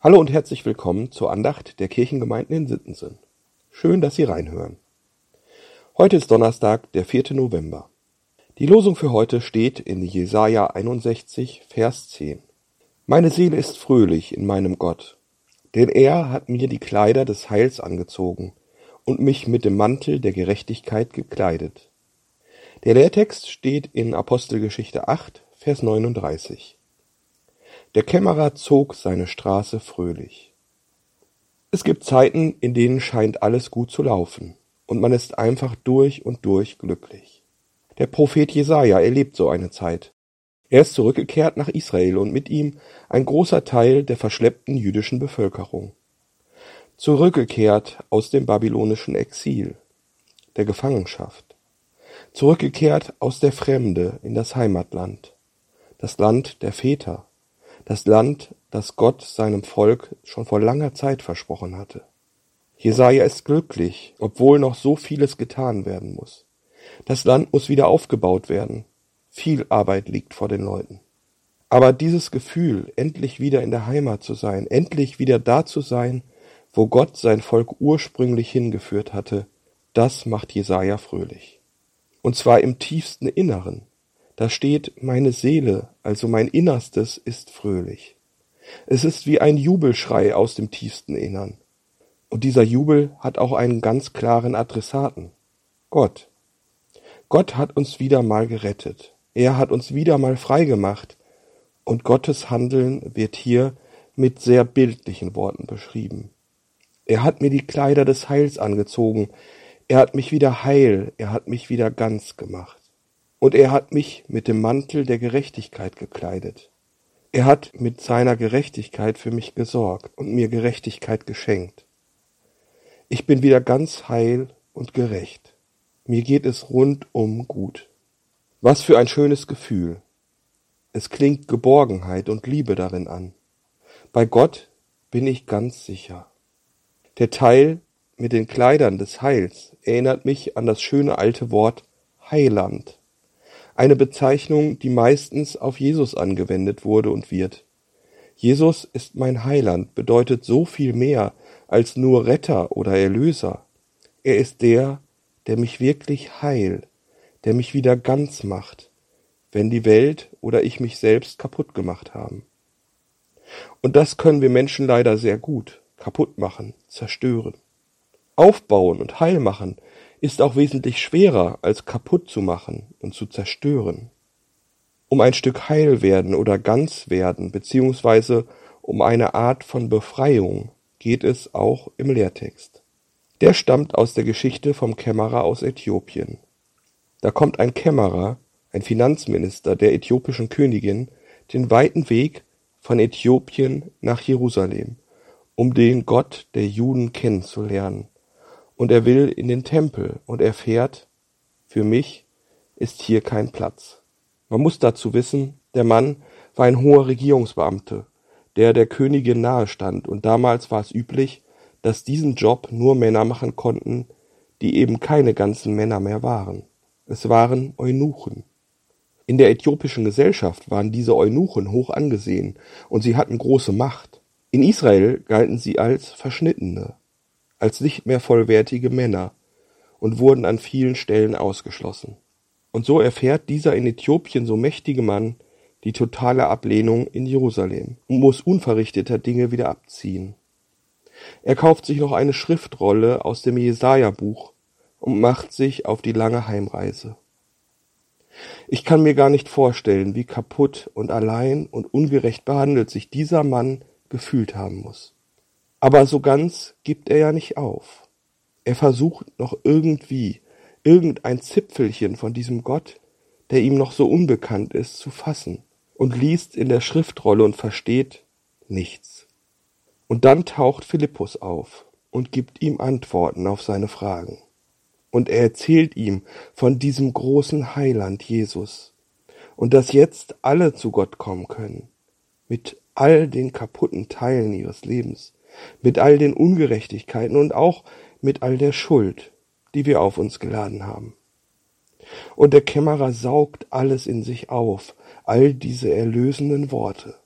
Hallo und herzlich willkommen zur Andacht der Kirchengemeinden in Sittensen. Schön, dass Sie reinhören. Heute ist Donnerstag, der 4. November. Die Losung für heute steht in Jesaja 61, Vers 10. Meine Seele ist fröhlich in meinem Gott, denn er hat mir die Kleider des Heils angezogen und mich mit dem Mantel der Gerechtigkeit gekleidet. Der Lehrtext steht in Apostelgeschichte 8, Vers 39. Der Kämmerer zog seine Straße fröhlich. Es gibt Zeiten, in denen scheint alles gut zu laufen und man ist einfach durch und durch glücklich. Der Prophet Jesaja erlebt so eine Zeit. Er ist zurückgekehrt nach Israel und mit ihm ein großer Teil der verschleppten jüdischen Bevölkerung. Zurückgekehrt aus dem babylonischen Exil, der Gefangenschaft. Zurückgekehrt aus der Fremde in das Heimatland, das Land der Väter, das Land, das Gott seinem Volk schon vor langer Zeit versprochen hatte. Jesaja ist glücklich, obwohl noch so vieles getan werden muss. Das Land muss wieder aufgebaut werden. Viel Arbeit liegt vor den Leuten. Aber dieses Gefühl, endlich wieder in der Heimat zu sein, endlich wieder da zu sein, wo Gott sein Volk ursprünglich hingeführt hatte, das macht Jesaja fröhlich. Und zwar im tiefsten Inneren. Da steht, meine Seele, also mein Innerstes, ist fröhlich. Es ist wie ein Jubelschrei aus dem tiefsten Innern. Und dieser Jubel hat auch einen ganz klaren Adressaten. Gott. Gott hat uns wieder mal gerettet. Er hat uns wieder mal frei gemacht. Und Gottes Handeln wird hier mit sehr bildlichen Worten beschrieben. Er hat mir die Kleider des Heils angezogen. Er hat mich wieder heil. Er hat mich wieder ganz gemacht. Und er hat mich mit dem Mantel der Gerechtigkeit gekleidet. Er hat mit seiner Gerechtigkeit für mich gesorgt und mir Gerechtigkeit geschenkt. Ich bin wieder ganz heil und gerecht. Mir geht es rundum gut. Was für ein schönes Gefühl. Es klingt Geborgenheit und Liebe darin an. Bei Gott bin ich ganz sicher. Der Teil mit den Kleidern des Heils erinnert mich an das schöne alte Wort Heiland eine Bezeichnung, die meistens auf Jesus angewendet wurde und wird. Jesus ist mein Heiland bedeutet so viel mehr als nur Retter oder Erlöser. Er ist der, der mich wirklich heil, der mich wieder ganz macht, wenn die Welt oder ich mich selbst kaputt gemacht haben. Und das können wir Menschen leider sehr gut kaputt machen, zerstören. Aufbauen und heil machen ist auch wesentlich schwerer als kaputt zu machen und zu zerstören. Um ein Stück heil werden oder ganz werden, beziehungsweise um eine Art von Befreiung geht es auch im Lehrtext. Der stammt aus der Geschichte vom Kämmerer aus Äthiopien. Da kommt ein Kämmerer, ein Finanzminister der äthiopischen Königin, den weiten Weg von Äthiopien nach Jerusalem, um den Gott der Juden kennenzulernen und er will in den Tempel und erfährt, für mich ist hier kein Platz. Man muss dazu wissen, der Mann war ein hoher Regierungsbeamte, der der Königin nahestand, und damals war es üblich, dass diesen Job nur Männer machen konnten, die eben keine ganzen Männer mehr waren. Es waren Eunuchen. In der äthiopischen Gesellschaft waren diese Eunuchen hoch angesehen und sie hatten große Macht. In Israel galten sie als Verschnittene als nicht mehr vollwertige Männer und wurden an vielen Stellen ausgeschlossen. Und so erfährt dieser in Äthiopien so mächtige Mann die totale Ablehnung in Jerusalem und muss unverrichteter Dinge wieder abziehen. Er kauft sich noch eine Schriftrolle aus dem Jesaja-Buch und macht sich auf die lange Heimreise. Ich kann mir gar nicht vorstellen, wie kaputt und allein und ungerecht behandelt sich dieser Mann gefühlt haben muss. Aber so ganz gibt er ja nicht auf. Er versucht noch irgendwie, irgendein Zipfelchen von diesem Gott, der ihm noch so unbekannt ist, zu fassen und liest in der Schriftrolle und versteht nichts. Und dann taucht Philippus auf und gibt ihm Antworten auf seine Fragen. Und er erzählt ihm von diesem großen Heiland Jesus und dass jetzt alle zu Gott kommen können, mit all den kaputten Teilen ihres Lebens, mit all den Ungerechtigkeiten und auch mit all der Schuld, die wir auf uns geladen haben. Und der Kämmerer saugt alles in sich auf, all diese erlösenden Worte.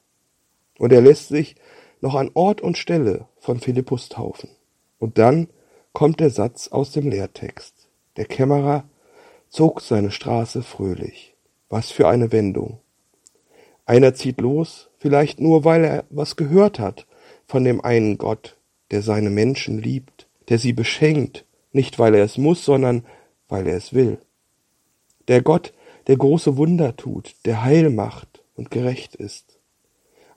Und er lässt sich noch an Ort und Stelle von Philippus taufen. Und dann kommt der Satz aus dem Lehrtext. Der Kämmerer zog seine Straße fröhlich. Was für eine Wendung. Einer zieht los, vielleicht nur, weil er was gehört hat von dem einen Gott, der seine Menschen liebt, der sie beschenkt, nicht weil er es muss, sondern weil er es will. Der Gott, der große Wunder tut, der Heil macht und gerecht ist.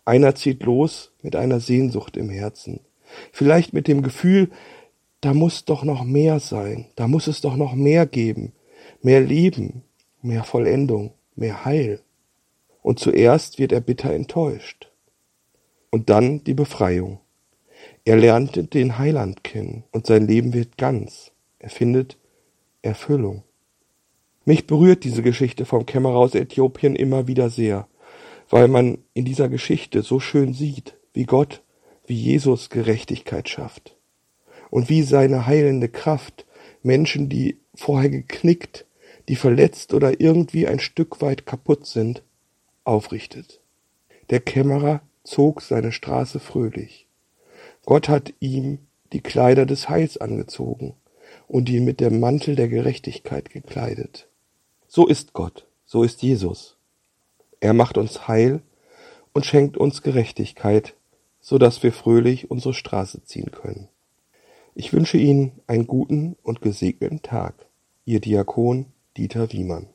Einer zieht los mit einer Sehnsucht im Herzen, vielleicht mit dem Gefühl, da muss doch noch mehr sein, da muss es doch noch mehr geben, mehr Leben, mehr Vollendung, mehr Heil. Und zuerst wird er bitter enttäuscht. Und dann die Befreiung. Er lernt den Heiland kennen und sein Leben wird ganz. Er findet Erfüllung. Mich berührt diese Geschichte vom Kämmerer aus Äthiopien immer wieder sehr, weil man in dieser Geschichte so schön sieht, wie Gott, wie Jesus Gerechtigkeit schafft und wie seine heilende Kraft Menschen, die vorher geknickt, die verletzt oder irgendwie ein Stück weit kaputt sind, aufrichtet. Der Kämmerer zog seine Straße fröhlich. Gott hat ihm die Kleider des Heils angezogen und ihn mit dem Mantel der Gerechtigkeit gekleidet. So ist Gott, so ist Jesus. Er macht uns heil und schenkt uns Gerechtigkeit, so dass wir fröhlich unsere Straße ziehen können. Ich wünsche Ihnen einen guten und gesegneten Tag. Ihr Diakon Dieter Wiemann